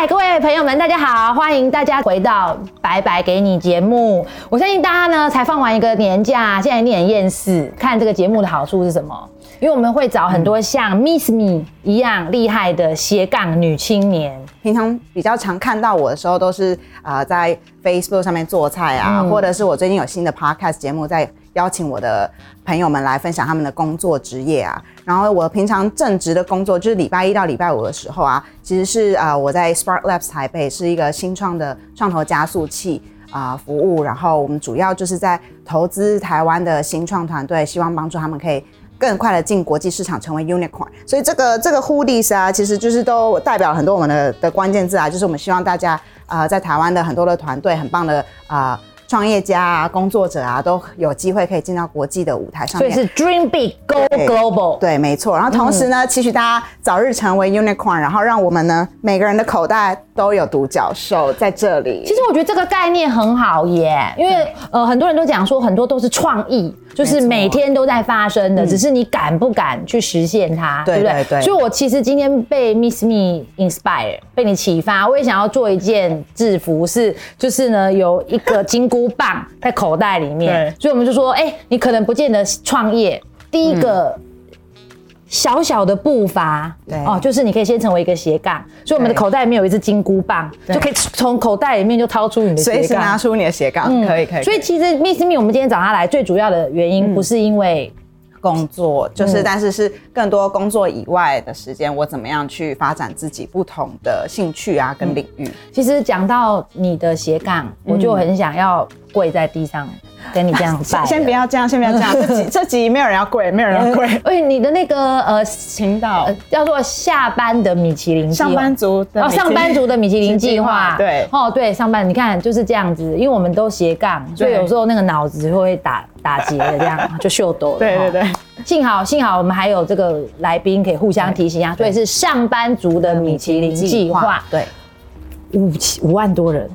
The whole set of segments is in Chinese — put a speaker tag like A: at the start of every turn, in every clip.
A: 嗨，各位朋友们，大家好！欢迎大家回到白白给你节目。我相信大家呢，才放完一个年假，现在一定很厌世。看这个节目的好处是什么？因为我们会找很多像 Miss Me 一样厉害的斜杠女青年。
B: 平常比较常看到我的时候，都是呃在 Facebook 上面做菜啊，或者是我最近有新的 Podcast 节目，在邀请我的朋友们来分享他们的工作职业啊。然后我平常正职的工作就是礼拜一到礼拜五的时候啊，其实是啊我在 Spark Labs 台北是一个新创的创投加速器啊服务，然后我们主要就是在投资台湾的新创团队，希望帮助他们可以。更快的进国际市场，成为 unicorn。所以这个这个 hoodies 啊，其实就是都代表很多我们的的关键字啊，就是我们希望大家啊，在台湾的很多的团队，很棒的啊。创业家啊，工作者啊，都有机会可以进到国际的舞台上
A: 面。所以是 Dream Big, Go Global。
B: 对，没错。然后同时呢，期许大家早日成为 Unicorn，然后让我们呢每个人的口袋都有独角兽在这里。
A: 其实我觉得这个概念很好耶，因为呃很多人都讲说很多都是创意，就是每天都在发生的，只是你敢不敢去实现它，对不对？对。所以我其实今天被 Miss Me inspire，被你启发，我也想要做一件制服，是就是呢有一个金箍。棒在口袋里面，所以我们就说，哎，你可能不见得创业，第一个小小的步伐，对哦，就是你可以先成为一个斜杠，所以我们的口袋里面有一支金箍棒，就可以从口袋里面就掏出你的
B: 斜杠，随时拿出你的斜杠，可以可以。
A: 所以其实 Miss Me，我们今天找他来最主要的原因，不是因为。
B: 工作就是，但是是更多工作以外的时间，我怎么样去发展自己不同的兴趣啊，跟领域。
A: 其实讲到你的斜杠，我就很想要跪在地上。跟你这样拜，
B: 先不要这样，先不要这样。这集这集没有人要跪，没有人要跪。
A: 喂，你的那个呃频道叫做下班的米其林
B: 上班族哦，
A: 上班族的米其林计划。
B: 对，
A: 哦对，上班你看就是这样子，因为我们都斜杠，所以有时候那个脑子会打打结的这样，就秀抖了。
B: 对对对，
A: 幸好幸好我们还有这个来宾可以互相提醒啊。所以是上班族的米其林计划，
B: 对，
A: 五七五万多人。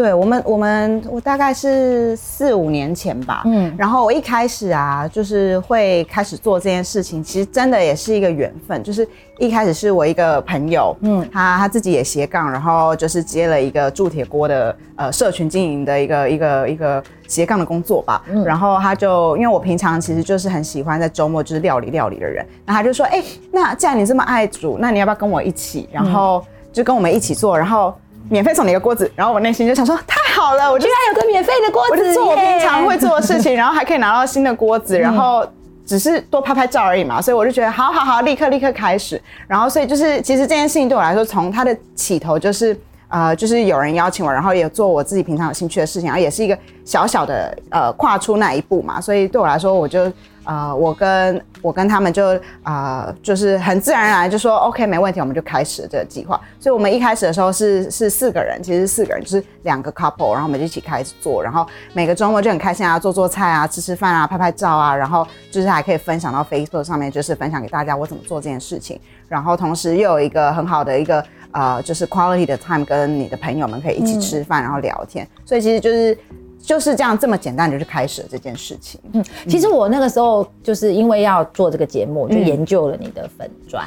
B: 对我们，我们我大概是四五年前吧，嗯，然后我一开始啊，就是会开始做这件事情，其实真的也是一个缘分，就是一开始是我一个朋友，嗯，他他自己也斜杠，然后就是接了一个铸铁锅的呃社群经营的一个一个一个斜杠的工作吧，嗯，然后他就因为我平常其实就是很喜欢在周末就是料理料理的人，那他就说，哎，那既然你这么爱煮，那你要不要跟我一起，然后就跟我们一起做，然后。免费送你一个锅子，然后我内心就想说太好了，我
A: 居然有个免费的锅子，
B: 我就做我平常会做的事情，然后还可以拿到新的锅子，然后只是多拍拍照而已嘛，所以我就觉得好好好，立刻立刻开始，然后所以就是其实这件事情对我来说，从它的起头就是呃就是有人邀请我，然后也做我自己平常有兴趣的事情，然后也是一个小小的呃跨出那一步嘛，所以对我来说我就。呃，我跟我跟他们就啊，就是很自然而然就说 OK，没问题，我们就开始这个计划。所以，我们一开始的时候是是四个人，其实四个人就是两个 couple，然后我们就一起开始做，然后每个周末就很开心啊，做做菜啊，吃吃饭啊，拍拍照啊，然后就是还可以分享到 Facebook 上面，就是分享给大家我怎么做这件事情。然后同时又有一个很好的一个呃，就是 quality 的 time，跟你的朋友们可以一起吃饭，然后聊天。所以其实就是。就是这样，这么简单的就开始了这件事情。嗯，
A: 其实我那个时候就是因为要做这个节目，就研究了你的粉砖。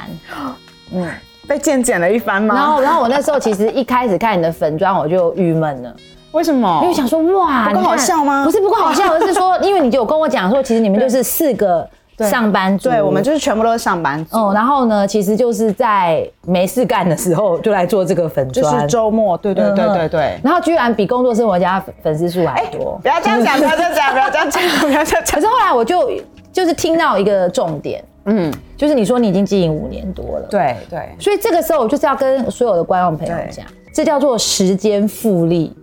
B: 嗯，被见剪了一番吗？
A: 然后，然后我那时候其实一开始看你的粉砖，我就郁闷了。
B: 为什么？
A: 因为想说，哇，
B: 不够好笑吗？
A: 不是不够好笑，而是说，因为你就有跟我讲说，其实你们就是四个。上班族，
B: 对我们就是全部都是上班族。哦，
A: 然后呢，其实就是在没事干的时候 就来做这个粉砖，
B: 就是周末，对对对对对。
A: 然后居然比工作生活家粉丝数还多，
B: 不要这样讲，不要这样讲，不要这样讲，不要这样讲。
A: 可是后来我就就是听到一个重点，嗯，就是你说你已经经营五年多了，
B: 对对。
A: 所以这个时候我就是要跟所有的观众朋友讲，这叫做时间复利。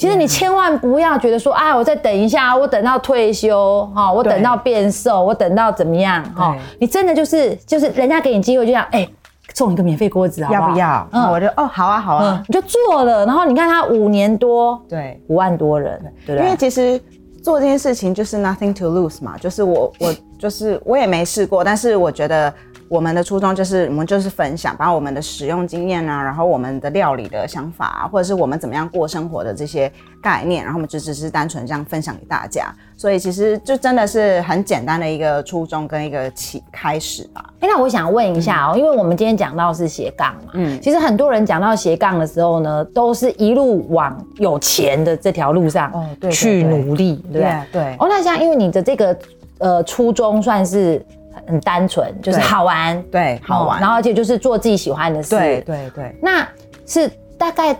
A: 其实你千万不要觉得说，啊，我再等一下，我等到退休，哈，我等到变瘦，我等到怎么样，哈，你真的就是就是人家给你机会，就这样，哎，送一个免费锅子，好
B: 要不要？嗯，我就哦，好啊，好啊，
A: 你就做了，然后你看他五年多，
B: 对，
A: 五万多人，对？
B: 因为其实做这件事情就是 nothing to lose 嘛，就是我我就是我也没试过，但是我觉得。我们的初衷就是我们就是分享，把我们的使用经验啊，然后我们的料理的想法啊，或者是我们怎么样过生活的这些概念，然后我们就只是单纯这样分享给大家。所以其实就真的是很简单的一个初衷跟一个起开始吧。
A: 哎，那我想问一下哦，因为我们今天讲到是斜杠嘛，嗯，其实很多人讲到斜杠的时候呢，都是一路往有钱的这条路上去努力，对不对？
B: 对。
A: 哦，那像因为你的这个呃初衷算是很单纯，就是好玩，
B: 对，好玩，
A: 然后而且就是做自己喜欢的事，
B: 对对对。
A: 那是大概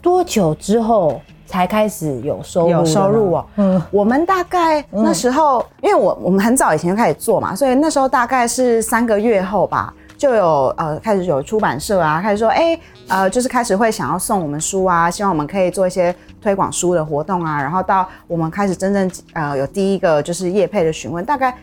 A: 多久之后？才开始有收入，
B: 有收入哦。嗯，我们大概那时候，因为我我们很早以前就开始做嘛，所以那时候大概是三个月后吧，就有呃开始有出版社啊，开始说，哎，呃，就是开始会想要送我们书啊，希望我们可以做一些推广书的活动啊，然后到我们开始真正呃有第一个就是业配的询问，大概。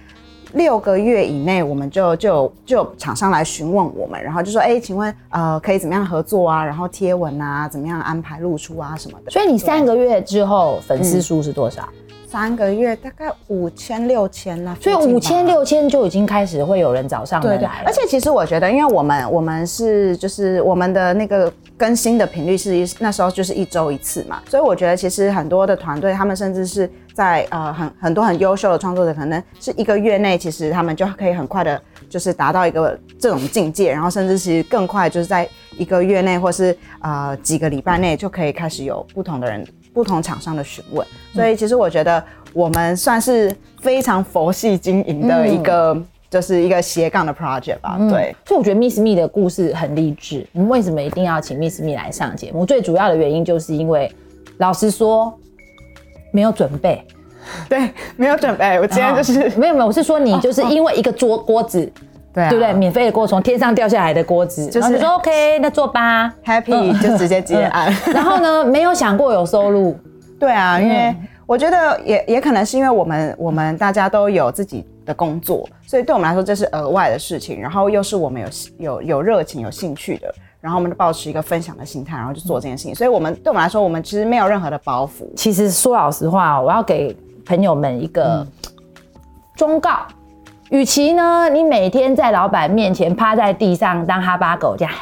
B: 六个月以内，我们就就就厂商来询问我们，然后就说，哎，请问，呃，可以怎么样合作啊？然后贴文啊，怎么样安排露出啊什么的。
A: 所以你三个月之后粉丝数是多少？
B: 三个月大概五千六千啦。
A: 所以五千六千就已经开始会有人找上门来。
B: 而且其实我觉得，因为我们我们是就是我们的那个更新的频率是那时候就是一周一次嘛，所以我觉得其实很多的团队他们甚至是。在呃很很多很优秀的创作者，可能是一个月内，其实他们就可以很快的，就是达到一个这种境界，然后甚至其实更快，就是在一个月内，或是呃几个礼拜内，就可以开始有不同的人、不同厂商的询问。所以其实我觉得我们算是非常佛系经营的一个，就是一个斜杠的 project 吧。对，
A: 所以我觉得 Miss Me 的故事很励志。我们为什么一定要请 Miss Me 来上节目？最主要的原因就是因为，老实说。没有准备，
B: 对，没有准备。我今天就是
A: 没有没有，我是说你就是因为一个桌锅子，对对不对？免费的锅，从天上掉下来的锅子，就是说 OK，那做吧
B: ，Happy 就直接接案。
A: 然后呢，没有想过有收入，
B: 对啊，因为我觉得也也可能是因为我们我们大家都有自己的工作，所以对我们来说这是额外的事情，然后又是我们有有有热情有兴趣的。然后我们就保持一个分享的心态，然后去做这件事情。所以，我们对我们来说，我们其实没有任何的包袱。
A: 其实说老实话，我要给朋友们一个忠告：，与其呢，你每天在老板面前趴在地上当哈巴狗这样，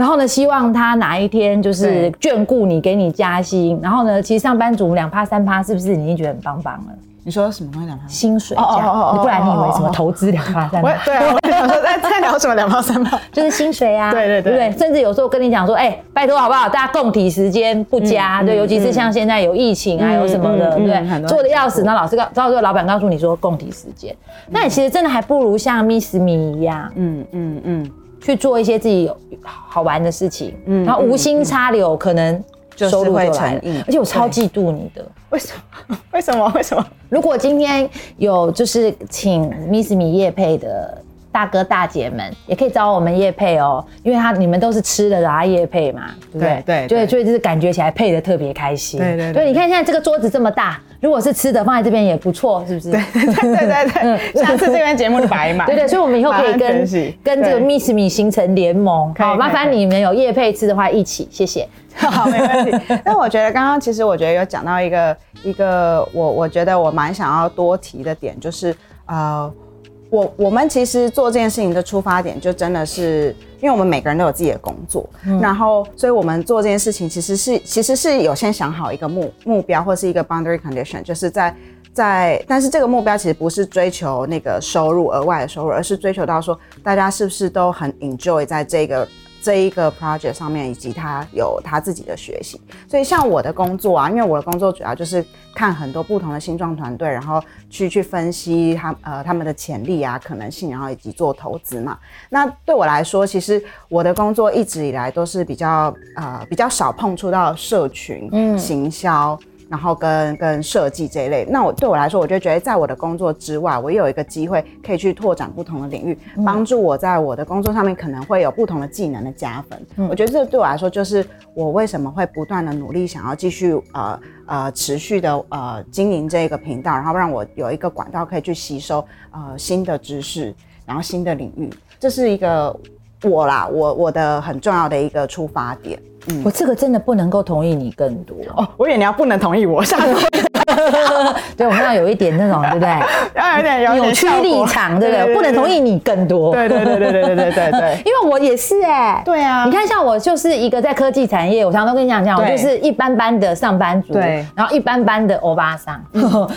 A: 然后呢，希望他哪一天就是眷顾你，给你加薪。然后呢，其实上班族两趴三趴，是不是已经觉得很棒棒了？
B: 你说什么东西两趴？
A: 薪水这样，不然你以为什么投资两趴三趴？
B: 对啊，我想说在在聊什么两趴三趴？
A: 就是薪水啊，
B: 对对对对，
A: 甚至有时候跟你讲说，哎，拜托好不好？大家共体时间不加，对，尤其是像现在有疫情啊，有什么的，对，做的要死。那老师告，到时候老板告诉你说共体时间，那你其实真的还不如像 Miss Me 一样，嗯嗯嗯，去做一些自己好玩的事情，嗯，然后无心插柳，可能。收入就来了，而且我超嫉妒你的。
B: 为什么？为什么？为什么？
A: 如果今天有就是请 Miss 米叶配的大哥大姐们，也可以找我们叶配哦，因为他你们都是吃的，然后叶配嘛，对不对？
B: 对
A: 对，所以就是感觉起来配的特别开心。
B: 对对
A: 对，你看现在这个桌子这么大，如果是吃的放在这边也不错，是不是？
B: 对 对对对对，下次这边节目就摆满。
A: 对对，所以我们以后可以跟跟这个 Miss 米形成联盟，好，麻烦你们有叶配吃的话一起，谢谢。
B: 好，没问题。那我觉得刚刚其实我觉得有讲到一个一个我我觉得我蛮想要多提的点，就是呃，我我们其实做这件事情的出发点就真的是，因为我们每个人都有自己的工作，然后所以我们做这件事情其实是其实是有先想好一个目目标或是一个 boundary condition，就是在在，但是这个目标其实不是追求那个收入额外的收入，而是追求到说大家是不是都很 enjoy 在这个。这一个 project 上面，以及他有他自己的学习，所以像我的工作啊，因为我的工作主要就是看很多不同的新创团队，然后去去分析他呃他们的潜力啊、可能性，然后以及做投资嘛。那对我来说，其实我的工作一直以来都是比较呃比较少碰触到社群、嗯，行销。然后跟跟设计这一类，那我对我来说，我就觉得在我的工作之外，我有一个机会可以去拓展不同的领域，帮助我在我的工作上面可能会有不同的技能的加分。我觉得这对我来说，就是我为什么会不断的努力，想要继续呃呃持续的呃经营这个频道，然后让我有一个管道可以去吸收呃新的知识，然后新的领域，这是一个我啦，我我的很重要的一个出发点。
A: 我这个真的不能够同意你更多
B: 哦，我以为你要不能同意我，下次
A: 对，我们要有一点那种，对不对？
B: 要有点
A: 扭曲立场，对不对？不能同意你更多。
B: 对对对对对对对对对。
A: 因为我也是哎。
B: 对啊。
A: 你看，像我就是一个在科技产业，我常常都跟你讲讲，我就是一般般的上班族，
B: 对。
A: 然后一般般的欧巴桑，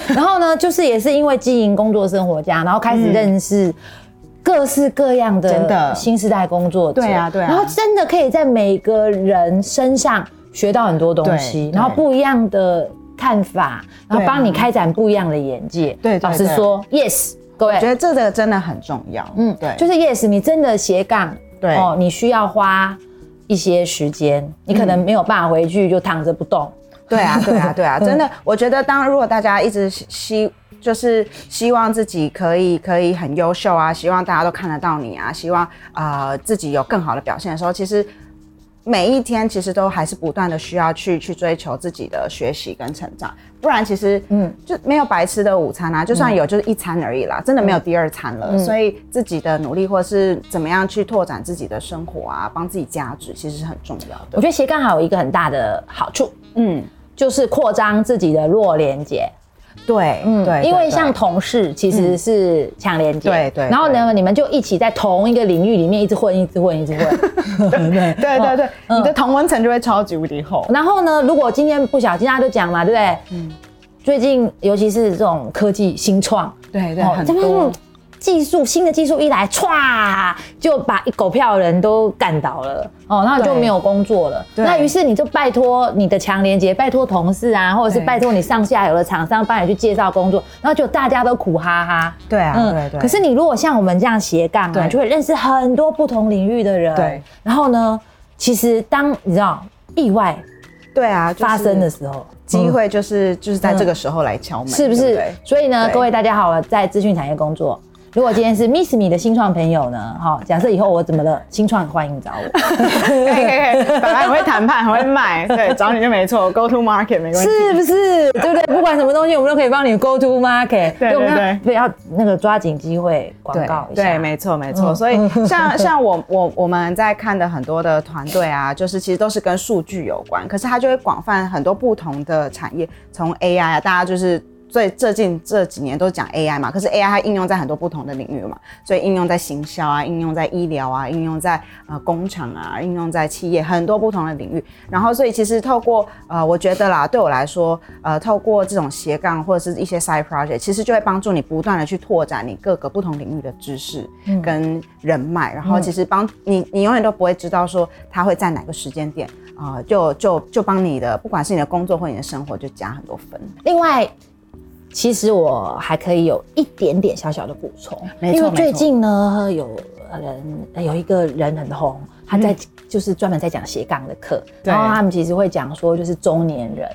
A: 然后呢，就是也是因为经营工作生活家，然后开始认识各式各样的新时代工作
B: 者。对啊，对啊。
A: 然后真的可以在每个人身上学到很多东西，然后不一样的。看法，然后帮你开展不一样的眼界。
B: 对，
A: 老实说，yes，各位，
B: 我觉得这个真的很重要。嗯，对，
A: 就是 yes，你真的斜杠，
B: 对哦，
A: 你需要花一些时间，你可能没有办法回去就躺着不动。
B: 对啊，对啊，对啊，真的，我觉得当如果大家一直希就是希望自己可以可以很优秀啊，希望大家都看得到你啊，希望啊自己有更好的表现的时候，其实。每一天其实都还是不断的需要去去追求自己的学习跟成长，不然其实嗯就没有白吃的午餐啊，就算有就是一餐而已啦，真的没有第二餐了。所以自己的努力或是怎么样去拓展自己的生活啊，帮自己加值，其实是很重要的。
A: 我觉得斜杠还有一个很大的好处，嗯，就是扩张自己的弱连接。
B: 对，嗯，对，
A: 因为像同事其实是强连接，
B: 对对，
A: 然后呢，你们就一起在同一个领域里面一直混，一直混，一直混，
B: 对对对对，你的同温层就会超级无敌厚。
A: 然后呢，如果今天不小心，大家都讲嘛，对不对？嗯，最近尤其是这种科技新创，
B: 对对，很多。
A: 技术新的技术一来，歘就把一狗票人都干倒了哦，那就没有工作了。那于是你就拜托你的强连接，拜托同事啊，或者是拜托你上下游的厂商帮你去介绍工作，然后就大家都苦哈哈。
B: 对啊，对对。
A: 可是你如果像我们这样斜杠啊，就会认识很多不同领域的人。
B: 对。
A: 然后呢，其实当你知道意外
B: 对啊
A: 发生的时候，
B: 机会就是就是在这个时候来敲门，
A: 是不是？所以呢，各位大家好，在资讯产业工作。如果今天是 Miss Me 的新创朋友呢？哈，假设以后我怎么了？新创欢迎找我。
B: 可以可以，本来很会谈判，很会卖，对，找你就没错。Go to market 没关系，
A: 是不是？对不对？不管什么东西，我们都可以帮你 Go to market。
B: 对对对，
A: 对，要那个抓紧机会广告一下。
B: 对，没错没错。所以像 像我我我们在看的很多的团队啊，就是其实都是跟数据有关，可是它就会广泛很多不同的产业，从 AI 啊，大家就是。所以最近这几年都讲 AI 嘛，可是 AI 它应用在很多不同的领域嘛，所以应用在行销啊，应用在医疗啊，应用在呃工厂啊，应用在企业很多不同的领域。然后所以其实透过呃，我觉得啦，对我来说，呃，透过这种斜杠或者是一些 side project，其实就会帮助你不断的去拓展你各个不同领域的知识跟人脉。然后其实帮你，你永远都不会知道说它会在哪个时间点啊，就就就帮你的，不管是你的工作或你的生活，就加很多分。
A: 另外。其实我还可以有一点点小小的补充，因为最近呢，有人有一个人很红，他在就是专门在讲斜杠的课，然后他们其实会讲说，就是中年人，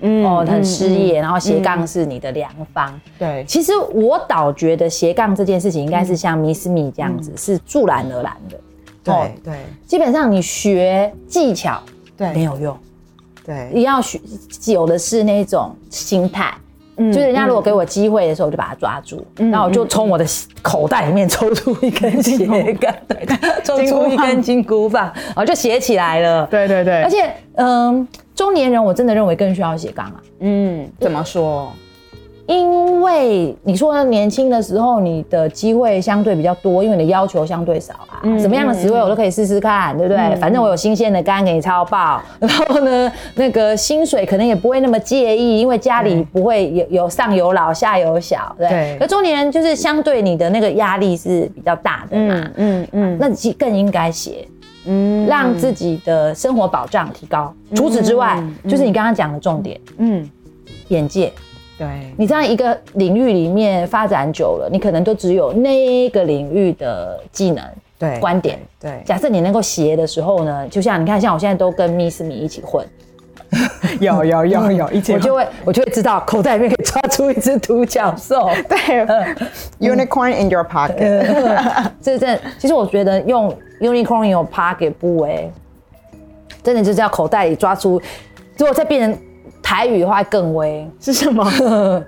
A: 嗯，哦，很失业，然后斜杠是你的良方。
B: 对，
A: 其实我倒觉得斜杠这件事情应该是像 Miss Me 这样子，是助然而然的。
B: 对对，
A: 基本上你学技巧
B: 对
A: 没有用，
B: 对，
A: 你要学有的是那种心态。就是人家如果给我机会的时候，我就把它抓住，然后我就从我的口袋里面抽出一根斜杠，对，抽出一根金箍棒，然后就写起来了。
B: 对对对，
A: 而且，嗯，中年人我真的认为更需要斜杠啊。
B: 嗯，怎么说？
A: 因为你说年轻的时候，你的机会相对比较多，因为你的要求相对少啊。什么样的职位我都可以试试看，对不对？反正我有新鲜的肝给你超爆，然后呢，那个薪水可能也不会那么介意，因为家里不会有有上有老下有小，对。可中年人就是相对你的那个压力是比较大的嘛，嗯嗯，那其更应该写，嗯，让自己的生活保障提高。除此之外，就是你刚刚讲的重点，嗯，眼界。
B: 对
A: 你这样一个领域里面发展久了，你可能都只有那个领域的技能、
B: 对
A: 观点。
B: 对，
A: 假设你能够斜的时候呢，就像你看，像我现在都跟 Miss 米一起混，
B: 有有有有，一起
A: 我就会我就会知道口袋里面可以抓出一只独角兽。
B: 对，Unicorn in your pocket。
A: 这这，其实我觉得用 Unicorn in your pocket 不为，真的就是要口袋里抓出，如果再变成。台语的话更威
B: 是什么？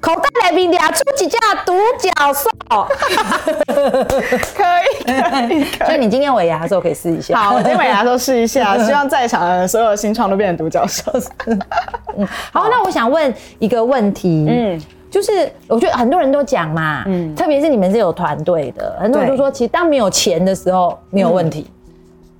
A: 口袋来宾俩出几架独角兽，
B: 可以。
A: 所以你今天尾牙的时候可以试一下。
B: 好，我今天尾牙的时候试一下，希望在场的所有新创都变成独角兽。
A: 嗯，好，那我想问一个问题，嗯，就是我觉得很多人都讲嘛，嗯，特别是你们是有团队的，很多人都说，其实当没有钱的时候没有问题，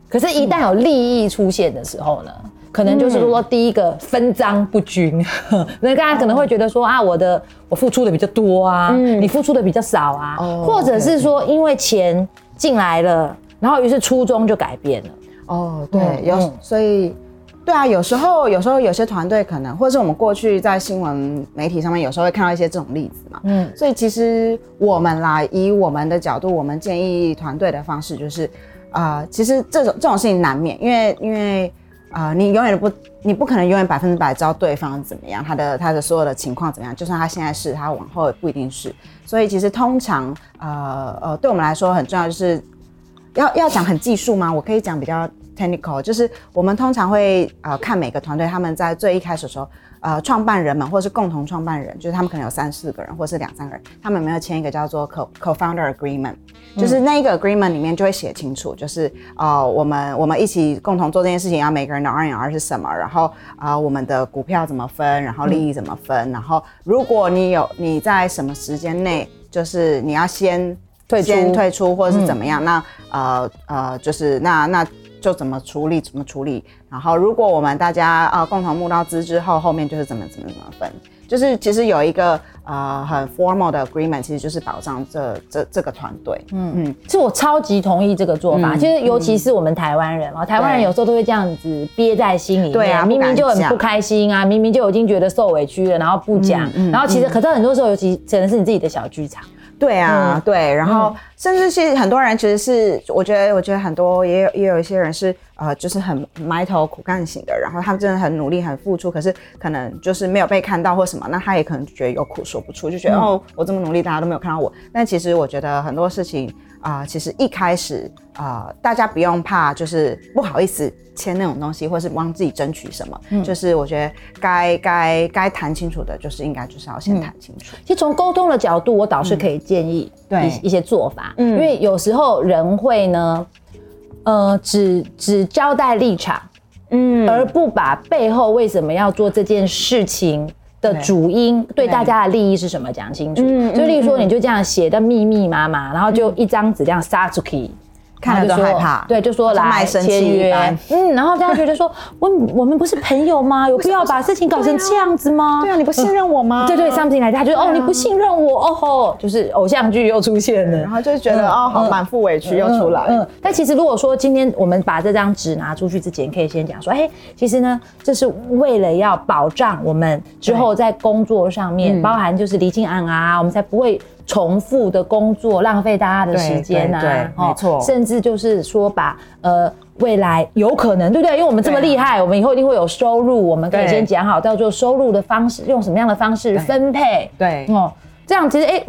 A: 可是，一旦有利益出现的时候呢？可能就是说，第一个分赃不均，那大家可能会觉得说啊，我的我付出的比较多啊，你付出的比较少啊，或者是说因为钱进来了，然后于是初衷就改变了。哦，
B: 对，有所以对啊，有时候有时候有些团队可能，或者是我们过去在新闻媒体上面有时候会看到一些这种例子嘛。嗯，所以其实我们来以我们的角度，我们建议团队的方式就是，啊，其实这种这种事情难免，因为因为。啊，你永远不，你不可能永远百分之百知道对方怎么样，他的他的所有的情况怎么样。就算他现在是，他往后也不一定是。所以其实通常，呃呃，对我们来说很重要，就是要要讲很技术吗？我可以讲比较 technical，就是我们通常会呃看每个团队他们在最一开始的时候。呃，创办人们或者是共同创办人，就是他们可能有三四个人，或是两三个人，他们有没有签一个叫做 co co-founder agreement？就是那一个 agreement 里面就会写清楚，就是呃，我们我们一起共同做这件事情，要每个人的 R N R 是什么，然后啊，我们的股票怎么分，然后利益怎么分，然后如果你有你在什么时间内，就是你要先
A: 退
B: 先退出或者是怎么样，那呃呃，就是那那。就怎么处理怎么处理，然后如果我们大家呃共同募到资之后，后面就是怎么怎么怎么分，就是其实有一个呃很 formal 的 agreement，其实就是保障这这这个团队。嗯
A: 嗯，是我超级同意这个做法。其实尤其是我们台湾人嘛，台湾人有时候都会这样子憋在心里面，明明就很不开心啊，明明就已经觉得受委屈了，然后不讲，然后其实可是很多时候，尤其可能是你自己的小剧场。
B: 对啊，对，然后甚至是很多人其实是，我觉得，我觉得很多也有也有一些人是，呃，就是很埋头苦干型的，然后他们真的很努力、很付出，可是可能就是没有被看到或什么，那他也可能觉得有苦说不出，就觉得哦，我这么努力，大家都没有看到我。但其实我觉得很多事情。啊，其实一开始啊，大家不用怕，就是不好意思签那种东西，或是帮自己争取什么。嗯，就是我觉得该该该谈清楚的，就是应该就是要先谈清楚。
A: 其实从沟通的角度，我倒是可以建议对一些做法。嗯，因为有时候人会呢，呃，只只交代立场，嗯，而不把背后为什么要做这件事情。的主因对大家的利益是什么？讲清楚。就例如说，你就这样写的密密麻麻，然后就一张纸这样撒出去。
B: 看了就害怕，
A: 对，就说来签约，嗯，然后大家觉得说，我我们不是朋友吗？有必要把事情搞成这样子吗？
B: 对啊，你不信任我吗？
A: 对对，something 来，他觉得哦，你不信任我，哦吼，就是偶像剧又出现了，
B: 然后就觉得哦，好满腹委屈又出来。嗯，
A: 但其实如果说今天我们把这张纸拿出去之前，可以先讲说，哎，其实呢，这是为了要保障我们之后在工作上面，包含就是离境案啊，我们才不会。重复的工作浪费大家的时间呐，
B: 对，没错，
A: 甚至就是说把呃未来有可能，对不对？因为我们这么厉害，我们以后一定会有收入，我们可以先讲好叫做收入的方式，用什么样的方式分配？
B: 对，哦，
A: 这样其实哎，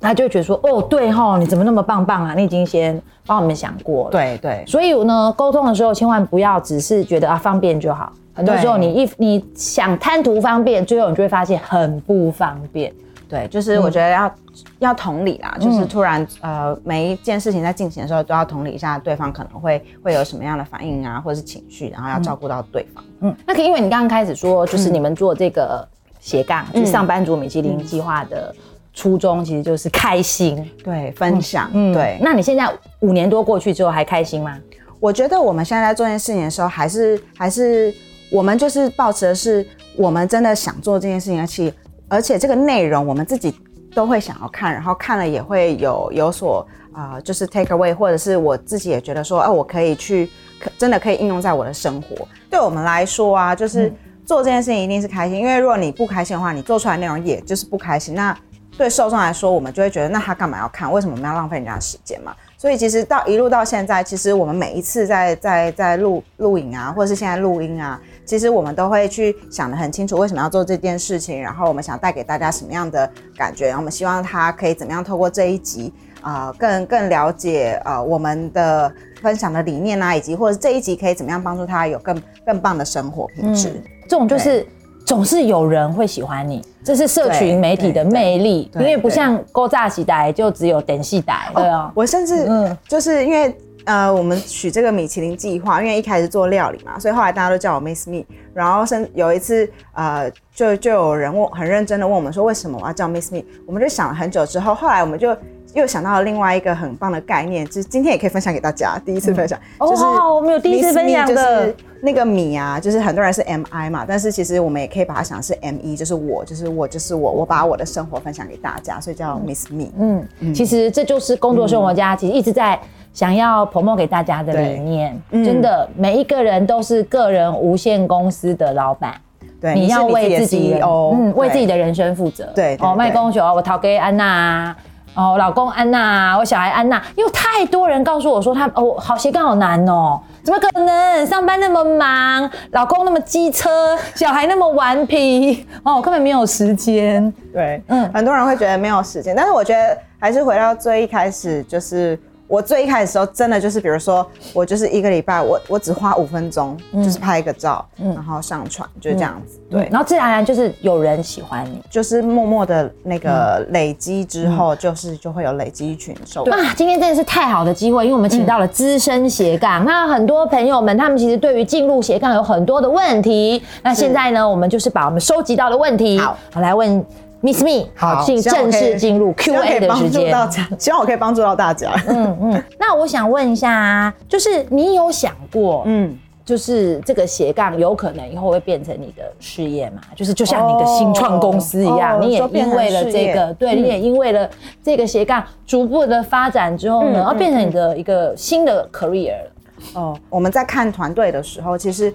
A: 他就觉得说，哦，对哈，你怎么那么棒棒啊？你已经先帮我们想过了，
B: 对对，
A: 所以呢，沟通的时候千万不要只是觉得啊方便就好，很多时候你一你想贪图方便，最后你就会发现很不方便。
B: 对，就是我觉得要要同理啦，就是突然呃每一件事情在进行的时候都要同理一下对方可能会会有什么样的反应啊，或者是情绪，然后要照顾到对方。
A: 嗯，那可因为你刚刚开始说，就是你们做这个斜杠，就上班族米其林计划的初衷，其实就是开心，
B: 对，分享，嗯，对。
A: 那你现在五年多过去之后还开心吗？
B: 我觉得我们现在在做这件事情的时候，还是还是我们就是保持的是，我们真的想做这件事情，而且。而且这个内容我们自己都会想要看，然后看了也会有有所啊，就是 take away，或者是我自己也觉得说，哦，我可以去，可真的可以应用在我的生活。对我们来说啊，就是做这件事情一定是开心，因为如果你不开心的话，你做出来内容也就是不开心。那对受众来说，我们就会觉得，那他干嘛要看？为什么我们要浪费人家的时间嘛？所以其实到一路到现在，其实我们每一次在在在录录影啊，或者是现在录音啊，其实我们都会去想得很清楚，为什么要做这件事情，然后我们想带给大家什么样的感觉，然后我们希望他可以怎么样透过这一集啊，更更了解呃我们的分享的理念啊，以及或者这一集可以怎么样帮助他有更更棒的生活品质。
A: 这种就是。总是有人会喜欢你，这是社群媒体的魅力，因为不像勾炸喜台就只有点戏台，对啊。
B: 我甚至嗯，就是因为呃，我们取这个米其林计划，因为一开始做料理嘛，所以后来大家都叫我 Miss Me。然后甚有一次呃，就就有人问很认真的问我们说，为什么我要叫 Miss Me？我们就想了很久之后，后来我们就。又想到了另外一个很棒的概念，就是今天也可以分享给大家。第一次分享，
A: 哦，好，我们有第一次分享的，
B: 那个米啊，就是很多人是 M I 嘛，但是其实我们也可以把它想是 M E，就是我，就是我，就是我，我把我的生活分享给大家，所以叫 Miss Me。
A: 嗯，其实这就是工作生活家，其实一直在想要 promote 给大家的理念。真的，每一个人都是个人无限公司的老板，
B: 对，
A: 你要为自己，嗯，为自己的人生负责。
B: 对，哦，
A: 卖公学，我讨给安娜。哦，老公安娜，我小孩安娜，因为太多人告诉我说他哦，好斜杠好难哦，怎么可能？上班那么忙，老公那么机车，小孩那么顽皮，哦，根本没有时间。
B: 对，嗯，很多人会觉得没有时间，但是我觉得还是回到最一开始就是。我最一开始的时候，真的就是，比如说，我就是一个礼拜，我我只花五分钟，就是拍一个照，然后上传，就是这样子。对，
A: 然后自然而然就是有人喜欢你，
B: 就是默默的那个累积之后，就是就会有累积一群受众。
A: 啊，今天真的是太好的机会，因为我们请到了资深斜杠，那很多朋友们他们其实对于进入斜杠有很多的问题，那现在呢，我们就是把我们收集到的问题，好。来问。Miss Me，好，进正式进入 Q A 的时间。
B: 希望我可以帮助到大家。嗯
A: 嗯，那我想问一下，就是你有想过，嗯，就是这个斜杠有可能以后会变成你的事业吗？就是就像你的新创公司一样，你也因为了这个，对，你也因为了这个斜杠逐步的发展之后呢，要变成你的一个新的 career 了。
B: 哦，我们在看团队的时候，其实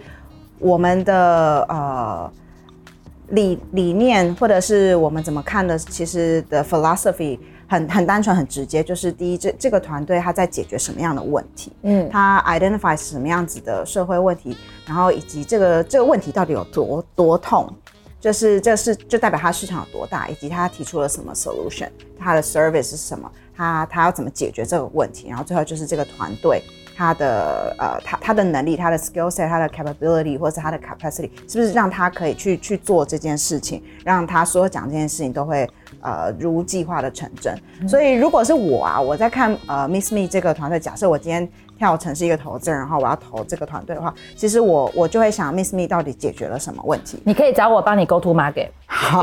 B: 我们的呃。理理念或者是我们怎么看的，其实的 philosophy 很很单纯很直接，就是第一，这这个团队他在解决什么样的问题，嗯，他 identify 什么样子的社会问题，然后以及这个这个问题到底有多多痛，就是这是就代表他市场有多大，以及他提出了什么 solution，他的 service 是什么，他他要怎么解决这个问题，然后最后就是这个团队。他的呃，他他的能力，他的 skill set，他的 capability，或者是他的 capacity，是不是让他可以去去做这件事情，让他所有讲这件事情都会呃如计划的成真。所以如果是我啊，我在看呃 Miss Me 这个团队，假设我今天。跳成是一个投资人，然后我要投这个团队的话，其实我我就会想，Miss Me 到底解决了什么问题？
A: 你可以找我帮你 Go to Market，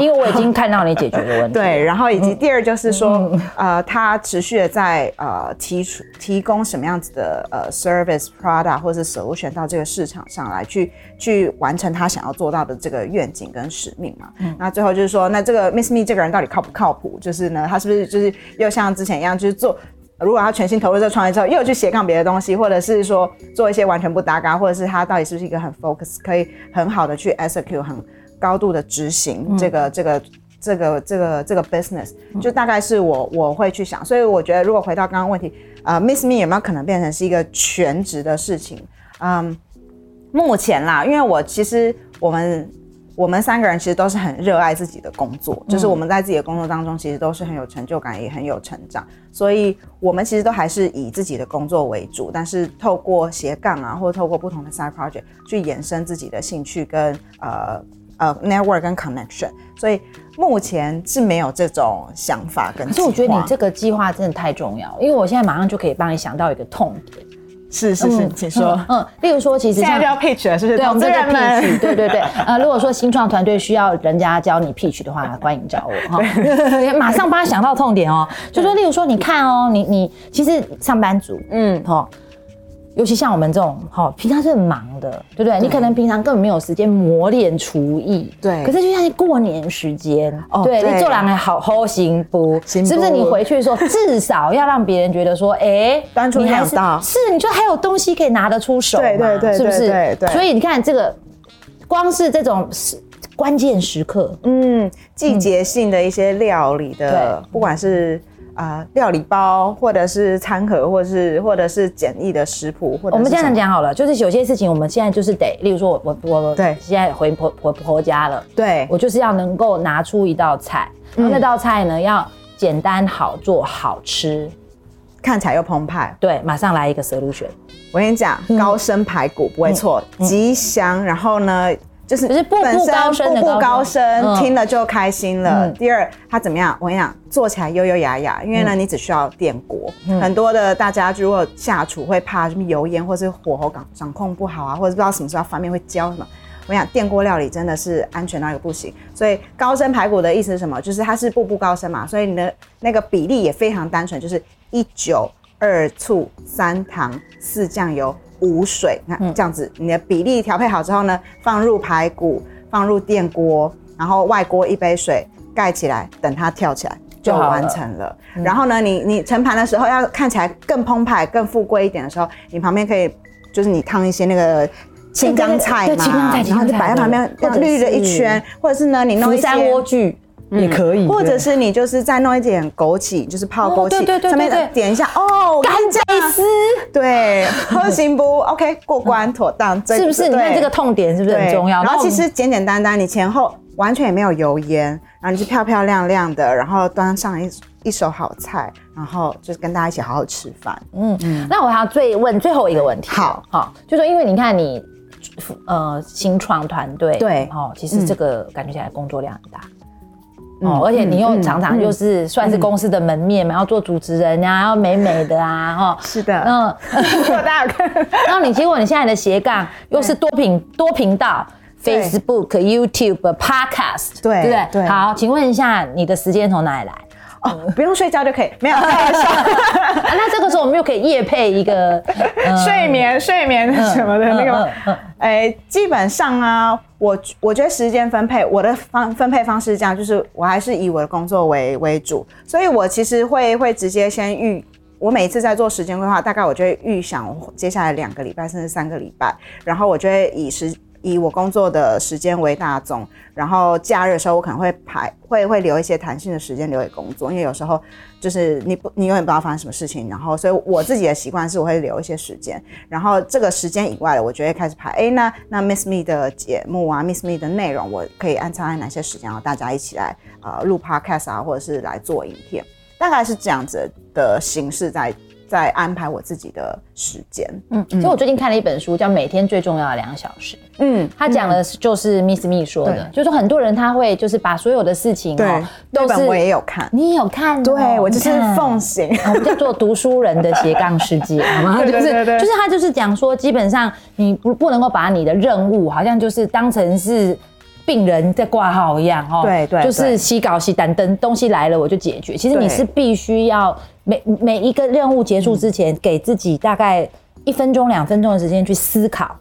A: 因为我已经看到你解决的问题。
B: 对，然后以及第二就是说，呃，他持续的在呃提出提供什么样子的呃 service product 或者是 solution 到这个市场上来，去去完成他想要做到的这个愿景跟使命嘛。嗯那最后就是说，那这个 Miss Me 这个人到底靠不靠谱？就是呢，他是不是就是又像之前一样，就是做。如果他全心投入这创业之后，又去斜杠别的东西，或者是说做一些完全不搭嘎，或者是他到底是不是一个很 focus，可以很好的去 execute，很高度的执行这个这个这个这个这个 business，就大概是我我会去想。所以我觉得，如果回到刚刚问题，呃，Miss Me 有没有可能变成是一个全职的事情？嗯，目前啦，因为我其实我们。我们三个人其实都是很热爱自己的工作，就是我们在自己的工作当中，其实都是很有成就感，也很有成长。所以，我们其实都还是以自己的工作为主，但是透过斜杠啊，或者透过不同的 side project 去延伸自己的兴趣跟呃呃 network 跟 connection。所以目前是没有这种想法跟。可
A: 是我觉得你这个计划真的太重要，因为我现在马上就可以帮你想到一个痛点。
B: 是是是，请说。嗯，
A: 例如说，其实
B: 现在就要 pitch 了，是不是？
A: 对，我们这个 pitch，对对对。呃，如果说新创团队需要人家教你 pitch 的话，欢迎找我哈。马上帮他想到痛点哦，就说，例如说，你看哦，你你其实上班族，嗯，哈。尤其像我们这种，哈，平常是很忙的，对不对？你可能平常根本没有时间磨练厨艺，
B: 对。
A: 可是就像过年时间，对你做两个好好行不？是不是？你回去的时候，至少要让别人觉得说，哎，
B: 端出两道，
A: 是，你就还有东西可以拿得出手，
B: 对对对，
A: 是不是？
B: 对对。
A: 所以你看这个，光是这种是关键时刻，嗯，
B: 季节性的一些料理的，不管是。啊，料理包，或者是餐盒，或者是或者是简易的食谱，或者
A: 我们这样讲好了，就是有些事情我们现在就是得，例如说我我我
B: 对，
A: 现在回婆婆婆家了，
B: 对。
A: 我就是要能够拿出一道菜，然后那道菜呢要简单好做好吃，
B: 看起来又澎湃，
A: 对，马上来一个 solution。
B: 我跟你讲，高升排骨不会错，吉祥，然后呢。就是
A: 就是步步高升
B: 步步高升，听了就开心了。第二，它怎么样？我跟你讲，做起来优优雅雅，因为呢，你只需要电锅。很多的大家如果下厨会怕什么油烟，或是火候掌掌控不好啊，或者不知道什么时候翻面会焦什么。我讲电锅料理真的是安全到一个不行。所以高升排骨的意思是什么？就是它是步步高升嘛，所以你的那个比例也非常单纯，就是一酒二醋三糖四酱油。无水，那这样子，你的比例调配好之后呢，放入排骨，放入电锅，然后外锅一杯水盖起来，等它跳起来就完成了。然后呢，你你盛盘的时候要看起来更澎湃、更富贵一点的时候，你旁边可以就是你烫一些那个青江菜嘛，然后就摆在旁边，绿了一圈，或者是呢，你弄一些
A: 山莴苣。也可以，
B: 或者是你就是再弄一点枸杞，就是泡枸杞，上面点一下哦，
A: 干贝丝，
B: 对，喝行不？OK，过关妥当，
A: 是不是？你看这个痛点是不是很重要？
B: 然后其实简简单单，你前后完全也没有油烟，然后你是漂漂亮亮的，然后端上一一手好菜，然后就是跟大家一起好好吃饭。
A: 嗯嗯。那我还要最问最后一个问题，
B: 好
A: 好，就说因为你看你呃新创团队，
B: 对，
A: 哦，其实这个感觉起来工作量很大。哦，而且你又常常就是算是公司的门面嘛，要做主持人啊，要美美的啊，哈，
B: 是的，嗯，大家看，
A: 然后你结果你现在的斜杠又是多频多频道，Facebook、YouTube、Podcast，
B: 对
A: 对？对，好，请问一下你的时间从哪里来？
B: 哦，不用睡觉就可以，没有 开玩笑。
A: 那这个时候我们又可以夜配一个
B: 睡眠、睡眠什么的那个，哎，基本上啊，我我觉得时间分配，我的方分配方式是这样，就是我还是以我的工作为为主，所以我其实会会直接先预，我每一次在做时间规划，大概我就会预想接下来两个礼拜甚至三个礼拜，然后我就会以时。以我工作的时间为大宗，然后假日的时候我可能会排会会留一些弹性的时间留给工作，因为有时候就是你不你永远不知道发生什么事情，然后所以我自己的习惯是我会留一些时间，然后这个时间以外的，我就会开始排，哎，那那 Miss Me 的节目啊，Miss Me 的内容，我可以安插在哪些时间，然后大家一起来呃录 Podcast 啊，或者是来做影片，大概是这样子的形式在。在安排我自己的时间。
A: 嗯，所以我最近看了一本书，叫《每天最重要的两小时》。嗯，他讲的就是 Miss Me 说的，就是很多人他会就是把所有的事情
B: 哦，都是我也有看，
A: 你也有看，
B: 对我就是奉行，
A: 我们叫做读书人的斜杠世界，好吗？就是就是他就是讲说，基本上你不不能够把你的任务好像就是当成是。病人在挂号一样哦，
B: 对对，
A: 就是洗稿洗单等东西来了我就解决。其实你是必须要每每一个任务结束之前，给自己大概一分钟两分钟的时间去思考。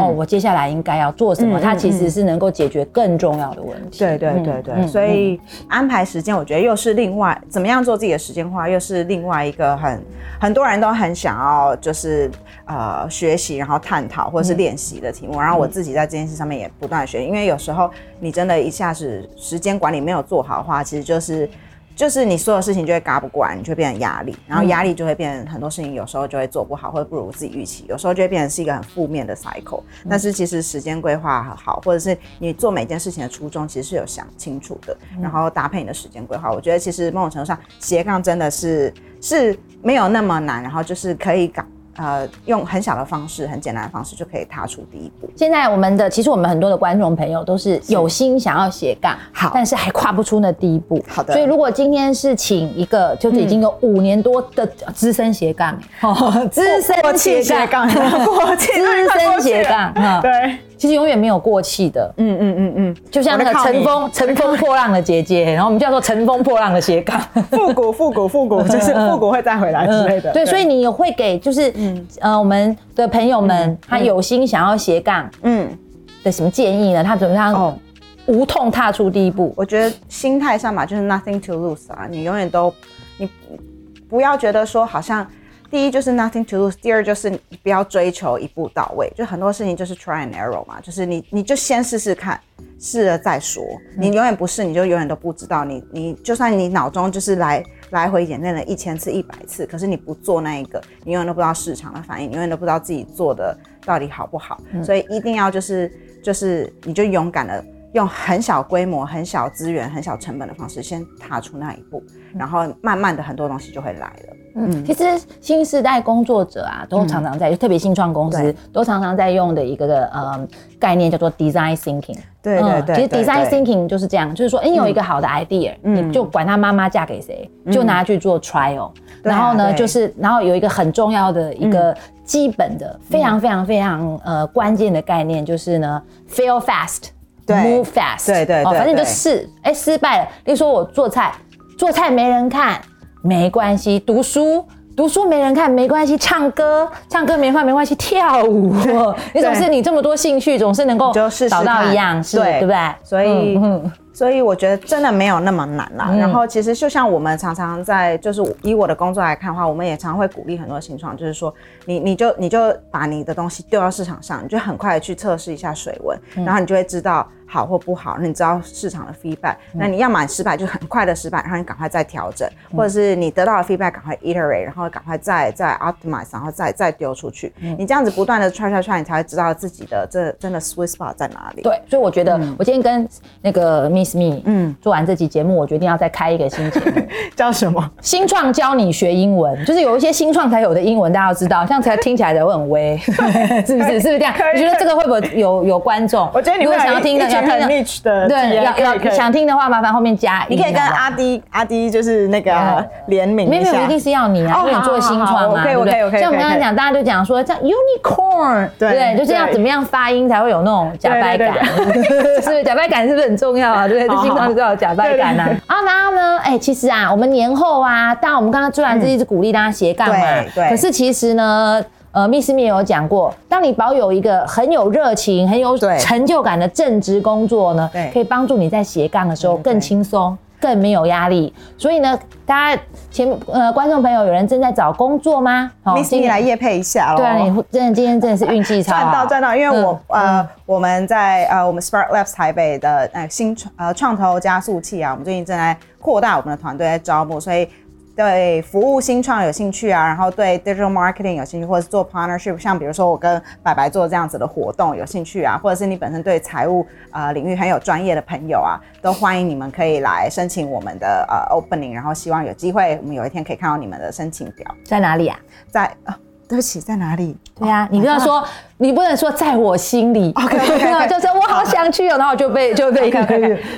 A: 哦，我接下来应该要做什么？它其实是能够解决更重要的问题。
B: 对对对对，所以安排时间，我觉得又是另外怎么样做自己的时间化，又是另外一个很很多人都很想要就是呃学习，然后探讨或者是练习的题目。然后我自己在这件事上面也不断学，因为有时候你真的一下子时间管理没有做好的话，其实就是。就是你所有事情就会嘎不过来，你就会变成压力，然后压力就会变成很多事情，有时候就会做不好，或者不如自己预期，有时候就会变成是一个很负面的 cycle。但是其实时间规划好，或者是你做每件事情的初衷其实是有想清楚的，然后搭配你的时间规划，我觉得其实某种程度上斜杠真的是是没有那么难，然后就是可以搞。呃，用很小的方式，很简单的方式就可以踏出第一步。
A: 现在我们的其实我们很多的观众朋友都是有心想要斜杠，
B: 好，
A: 但是还跨不出那第一步。
B: 好的。
A: 所以如果今天是请一个就是已经有五年多的资深斜杠，哦
B: 资深斜杠，
A: 资深斜杠，
B: 对。
A: 其实永远没有过气的，嗯嗯嗯嗯，就像那个乘风 乘风破浪的姐姐，然后我们叫做乘风破浪的斜杠，
B: 复古复古复古，就是复古会再回来之类的。
A: 对，所以你会给就是呃我们的朋友们，他有心想要斜杠，嗯的什么建议呢？他怎么样无痛踏出第一步？
B: 我觉得心态上嘛，就是 nothing to lose 啊，你永远都你不要觉得说好像。第一就是 nothing to lose，第二就是不要追求一步到位，就很多事情就是 try and error 嘛，就是你你就先试试看，试了再说。你永远不试，你就永远都不知道。你你就算你脑中就是来来回演练了一千次、一百次，可是你不做那一个，你永远都不知道市场的反应，你永远都不知道自己做的到底好不好。所以一定要就是就是你就勇敢的用很小规模、很小资源、很小成本的方式先踏出那一步，然后慢慢的很多东西就会来了。
A: 嗯，其实新时代工作者啊，都常常在，就特别新创公司都常常在用的一个呃概念叫做 design thinking。
B: 对对对，
A: 其实 design thinking 就是这样，就是说，哎，有一个好的 idea，你就管他妈妈嫁给谁，就拿去做 trial。然后呢，就是然后有一个很重要的一个基本的、非常非常非常呃关键的概念，就是呢，fail fast，move fast。
B: 对对对，
A: 反正就试，哎，失败了。例如说我做菜，做菜没人看。没关系，读书读书没人看没关系，唱歌唱歌没饭没关系，跳舞你总是你这么多兴趣，总是能够找到一样是，对不对？
B: 所以。所以我觉得真的没有那么难啦。然后其实就像我们常常在，就是以我的工作来看的话，我们也常常会鼓励很多新创，就是说你你就你就把你的东西丢到市场上，你就很快的去测试一下水温，然后你就会知道好或不好，那你知道市场的 feedback。那你要么失败就很快的失败，然后你赶快再调整，或者是你得到的 feedback 赶快 iterate，然后赶快再再 optimize，然后再再丢出去。你这样子不断的 try try try，你才会知道自己的这真的 sweet spot 在哪里。
A: 对，所以我觉得我今天跟那个 Miss Me，。嗯，做完这期节目，我决定要再开一个新节目，
B: 叫什么？
A: 新创教你学英文，就是有一些新创才有的英文，大家要知道，这样才听起来才会很威，是不是？是不是这样？你觉得这个会不会有有观众？
B: 我觉得你会想要听的，想听的，对，要要
A: 想听的话，麻烦后面加。
B: 你可以跟阿迪阿迪就是那个联名，
A: 没有，一定是要你啊，因为你做新创嘛，对不对？像我们刚才讲，大家就讲说叫 unicorn，对，就是要怎么样发音才会有那种假白感，是不是？假白感是不是很重要啊？对不对？经常就要假扮感呐。啊，然后呢？哎，其实啊，我们年后啊，当然我们刚刚做完这一直鼓励大家斜杠嘛。对。可是其实呢，呃，Miss 咪有讲过，当你保有一个很有热情、很有成就感的正职工作呢，可以帮助你在斜杠的时候更轻松。更没有压力，所以呢，大家前呃观众朋友有人正在找工作吗？
B: 好，今天来夜配一下
A: 喽。对啊，你真的今天真的是运气超
B: 好，赚到赚到，因为我呃我们在呃我们 Spark Labs 台北的呃新创呃创投加速器啊，我们最近正在扩大我们的团队在招募，所以。对服务新创有兴趣啊，然后对 digital marketing 有兴趣，或者是做 partnership，像比如说我跟白白做这样子的活动有兴趣啊，或者是你本身对财务呃领域很有专业的朋友啊，都欢迎你们可以来申请我们的呃 opening，然后希望有机会我们有一天可以看到你们的申请表
A: 在哪里啊？
B: 在。对不起，在哪里？
A: 对呀，你不要说，你不能说在我心里。
B: OK，OK，
A: 就是我好想去哦，然后就被就被。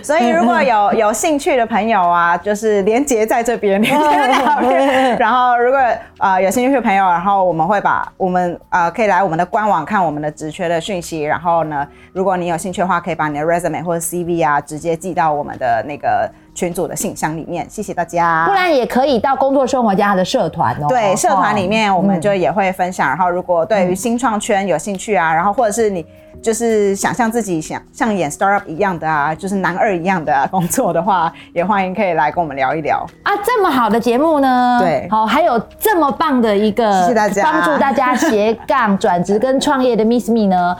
B: 所以如果有有兴趣的朋友啊，就是连接在这边，然后如果呃有兴趣的朋友，然后我们会把我们呃可以来我们的官网看我们的职缺的讯息，然后呢，如果你有兴趣的话，可以把你的 resume 或者 CV 啊直接寄到我们的那个。群组的信箱里面，谢谢大家。
A: 不然也可以到工作生活家的社团哦。
B: 对，社团里面我们就也会分享。然后，如果对于新创圈有兴趣啊，然后或者是你就是想象自己想像演 startup 一样的啊，就是男二一样的工作的话，也欢迎可以来跟我们聊一聊
A: 啊。这么好的节目呢？
B: 对，
A: 好，还有这么棒的一个，
B: 谢谢大家，
A: 帮助大家斜杠转职跟创业的 Miss Me 呢，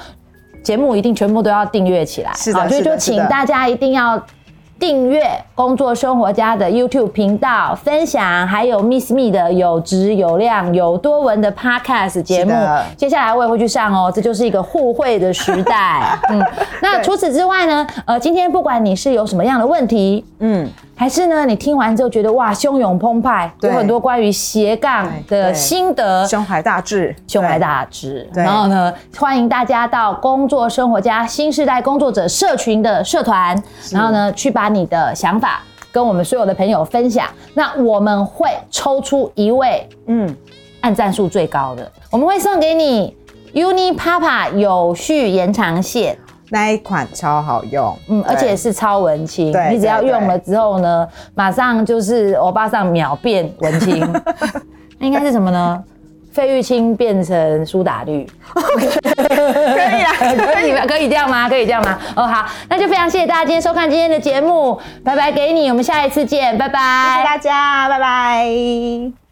A: 节目一定全部都要订阅起来。
B: 是的，所以
A: 就请大家一定要。订阅工作生活家的 YouTube 频道，分享还有 Miss Me 的有质有量有多文的 Podcast 节目，接下来我也会去上哦。这就是一个互惠的时代。嗯，那 除此之外呢？呃，今天不管你是有什么样的问题，嗯。还是呢？你听完之后觉得哇，汹涌澎湃，有很多关于斜杠的心得，
B: 胸怀大志，
A: 胸怀大志。然后呢，欢迎大家到工作生活家新时代工作者社群的社团，然后呢，去把你的想法跟我们所有的朋友分享。那我们会抽出一位，嗯，按赞数最高的，我们会送给你 Uni Papa 有序延长线。
B: 那一款超好用，嗯，
A: 而且是超文青。你只要用了之后呢，马上就是欧巴上秒变文青。那应该是什么呢？费玉清变成苏打绿。
B: 可以啊，
A: 可以可以这样吗？可以这样吗？哦，好，那就非常谢谢大家今天收看今天的节目，拜拜，给你，我们下一次见，拜拜，
B: 谢谢大家，拜拜。